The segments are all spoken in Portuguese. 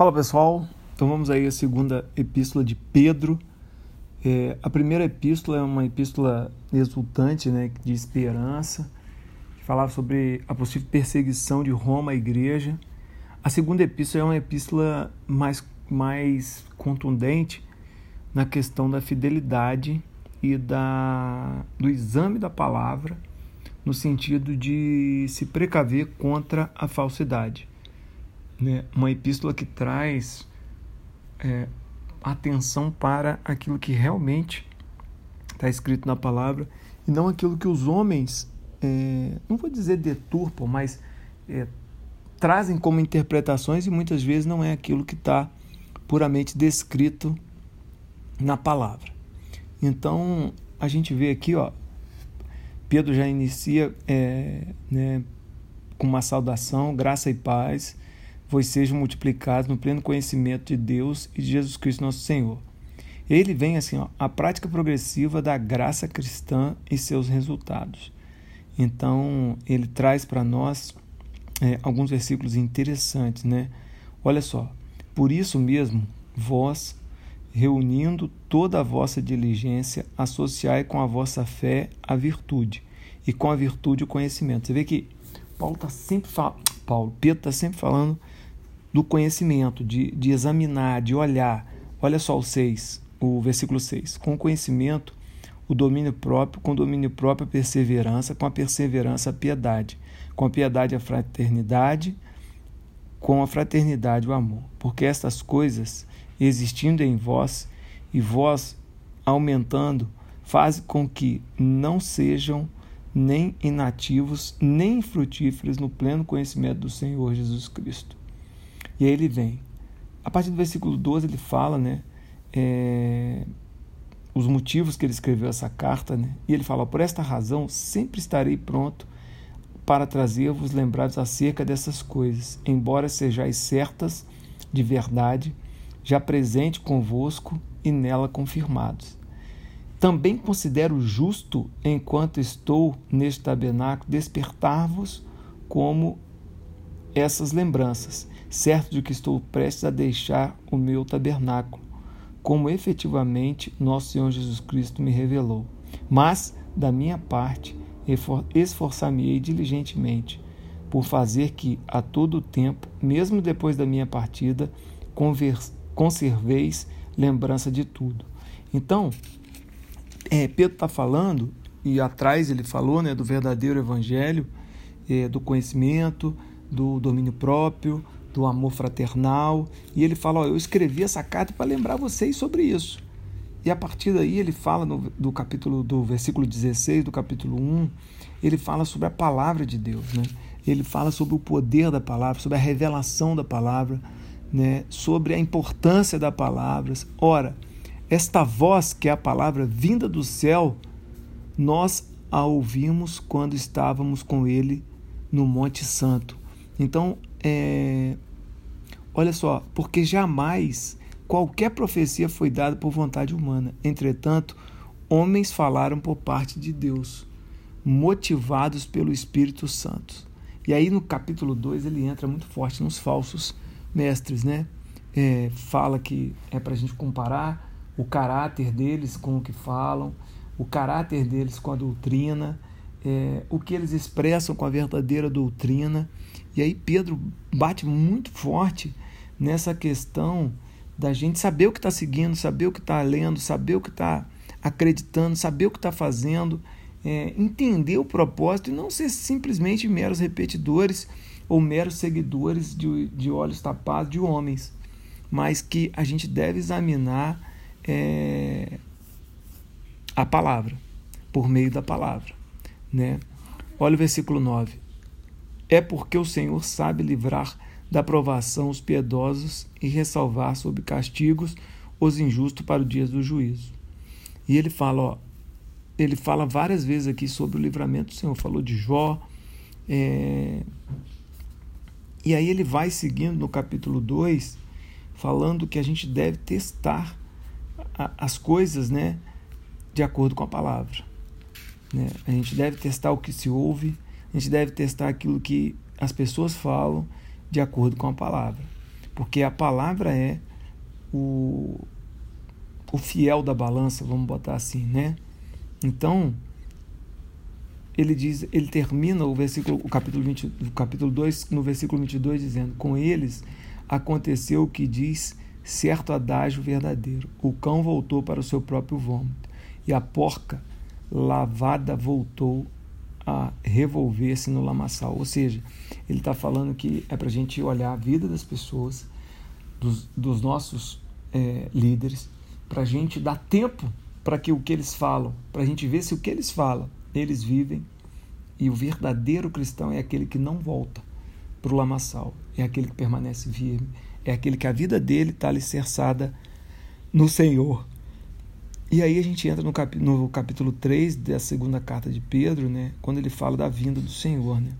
Fala pessoal, então vamos aí a segunda epístola de Pedro. É, a primeira epístola é uma epístola exultante, né, de esperança, que falava sobre a possível perseguição de Roma à igreja. A segunda epístola é uma epístola mais, mais contundente na questão da fidelidade e da, do exame da palavra, no sentido de se precaver contra a falsidade. Né? Uma epístola que traz é, atenção para aquilo que realmente está escrito na palavra e não aquilo que os homens, é, não vou dizer deturpam, mas é, trazem como interpretações e muitas vezes não é aquilo que está puramente descrito na palavra. Então a gente vê aqui, ó, Pedro já inicia é, né, com uma saudação, graça e paz vos sejam multiplicados no pleno conhecimento de Deus e de Jesus Cristo nosso Senhor. Ele vem assim, ó, a prática progressiva da graça cristã e seus resultados. Então, ele traz para nós é, alguns versículos interessantes, né? Olha só, por isso mesmo, vós, reunindo toda a vossa diligência, associai com a vossa fé a virtude, e com a virtude o conhecimento. Você vê que Paulo está sempre falando, Paulo, Pedro está sempre falando do conhecimento, de, de examinar, de olhar. Olha só o 6, o versículo 6. Com o conhecimento, o domínio próprio, com o domínio próprio, a perseverança, com a perseverança, a piedade, com a piedade, a fraternidade, com a fraternidade, o amor. Porque estas coisas, existindo em vós, e vós aumentando, fazem com que não sejam nem inativos, nem frutíferos no pleno conhecimento do Senhor Jesus Cristo. E aí ele vem. A partir do versículo 12 ele fala, né? É, os motivos que ele escreveu essa carta, né? E ele fala: Por esta razão, sempre estarei pronto para trazer-vos lembrados acerca dessas coisas, embora sejais certas de verdade, já presente convosco e nela confirmados. Também considero justo, enquanto estou neste tabernáculo, despertar-vos como essas lembranças, certo de que estou prestes a deixar o meu tabernáculo, como efetivamente nosso Senhor Jesus Cristo me revelou. Mas, da minha parte, esforçar-me-ei diligentemente por fazer que, a todo tempo, mesmo depois da minha partida, conserveis lembrança de tudo. Então, é, Pedro está falando, e atrás ele falou né, do verdadeiro evangelho, é, do conhecimento, do domínio próprio, do amor fraternal. E ele fala: Eu escrevi essa carta para lembrar vocês sobre isso. E a partir daí ele fala no, do capítulo do versículo 16 do capítulo 1, ele fala sobre a palavra de Deus, né? Ele fala sobre o poder da palavra, sobre a revelação da palavra, né? Sobre a importância da palavra. Ora, esta voz que é a palavra vinda do céu, nós a ouvimos quando estávamos com ele no Monte Santo. Então, é, olha só, porque jamais qualquer profecia foi dada por vontade humana. Entretanto, homens falaram por parte de Deus, motivados pelo Espírito Santo. E aí no capítulo 2 ele entra muito forte nos falsos mestres, né? É, fala que é para a gente comparar o caráter deles com o que falam, o caráter deles com a doutrina, é, o que eles expressam com a verdadeira doutrina. E aí Pedro bate muito forte nessa questão da gente saber o que está seguindo, saber o que está lendo, saber o que está acreditando, saber o que está fazendo, é, entender o propósito e não ser simplesmente meros repetidores ou meros seguidores de, de olhos tapados de homens, mas que a gente deve examinar é, a palavra, por meio da palavra. Né? Olha o versículo 9 é porque o Senhor sabe livrar da provação os piedosos e ressalvar sob castigos os injustos para o dia do juízo. E ele fala, ó, ele fala várias vezes aqui sobre o livramento do Senhor. Falou de Jó. É... E aí ele vai seguindo no capítulo 2, falando que a gente deve testar as coisas né, de acordo com a palavra. Né? A gente deve testar o que se ouve, a gente deve testar aquilo que as pessoas falam de acordo com a palavra. porque a palavra é o, o fiel da balança, vamos botar assim, né? Então, ele diz, ele termina o versículo, o capítulo 20, o capítulo 2, no versículo 22 dizendo: "Com eles aconteceu o que diz certo adágio verdadeiro. O cão voltou para o seu próprio vômito, e a porca lavada voltou a revolver-se no lamaçal. Ou seja, ele está falando que é para a gente olhar a vida das pessoas, dos, dos nossos é, líderes, para a gente dar tempo para que o que eles falam, para a gente ver se o que eles falam, eles vivem. E o verdadeiro cristão é aquele que não volta para o lamaçal, é aquele que permanece firme, é aquele que a vida dele está alicerçada no Senhor. E aí a gente entra no, cap, no capítulo 3 da segunda carta de Pedro, né, quando ele fala da vinda do Senhor. Né?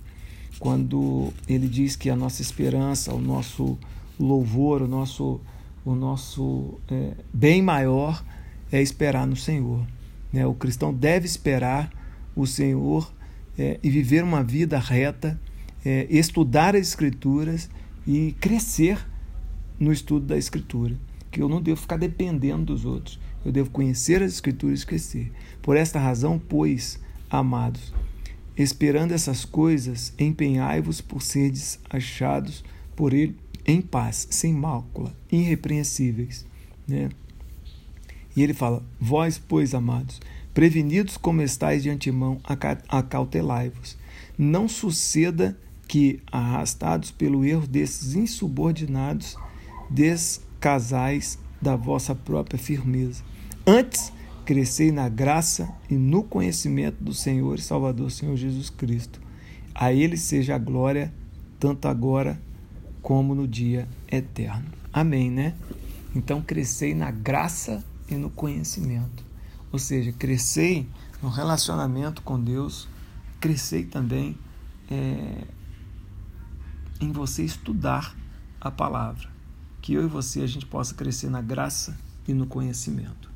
Quando ele diz que a nossa esperança, o nosso louvor, o nosso, o nosso é, bem maior é esperar no Senhor. Né? O cristão deve esperar o Senhor é, e viver uma vida reta, é, estudar as Escrituras e crescer no estudo da Escritura. Que eu não devo ficar dependendo dos outros. Eu devo conhecer as Escrituras e crescer. Por esta razão, pois, amados, esperando essas coisas, empenhai-vos por seres achados por Ele em paz, sem mácula, irrepreensíveis. Né? E ele fala: Vós, pois, amados, prevenidos como estáis de antemão, acautelai-vos. Não suceda que, arrastados pelo erro desses insubordinados, descasais da vossa própria firmeza. Antes, crescei na graça e no conhecimento do Senhor e Salvador Senhor Jesus Cristo. A Ele seja a glória, tanto agora como no dia eterno. Amém, né? Então, crescei na graça e no conhecimento. Ou seja, crescei no relacionamento com Deus, crescei também é, em você estudar a palavra. Que eu e você a gente possa crescer na graça e no conhecimento.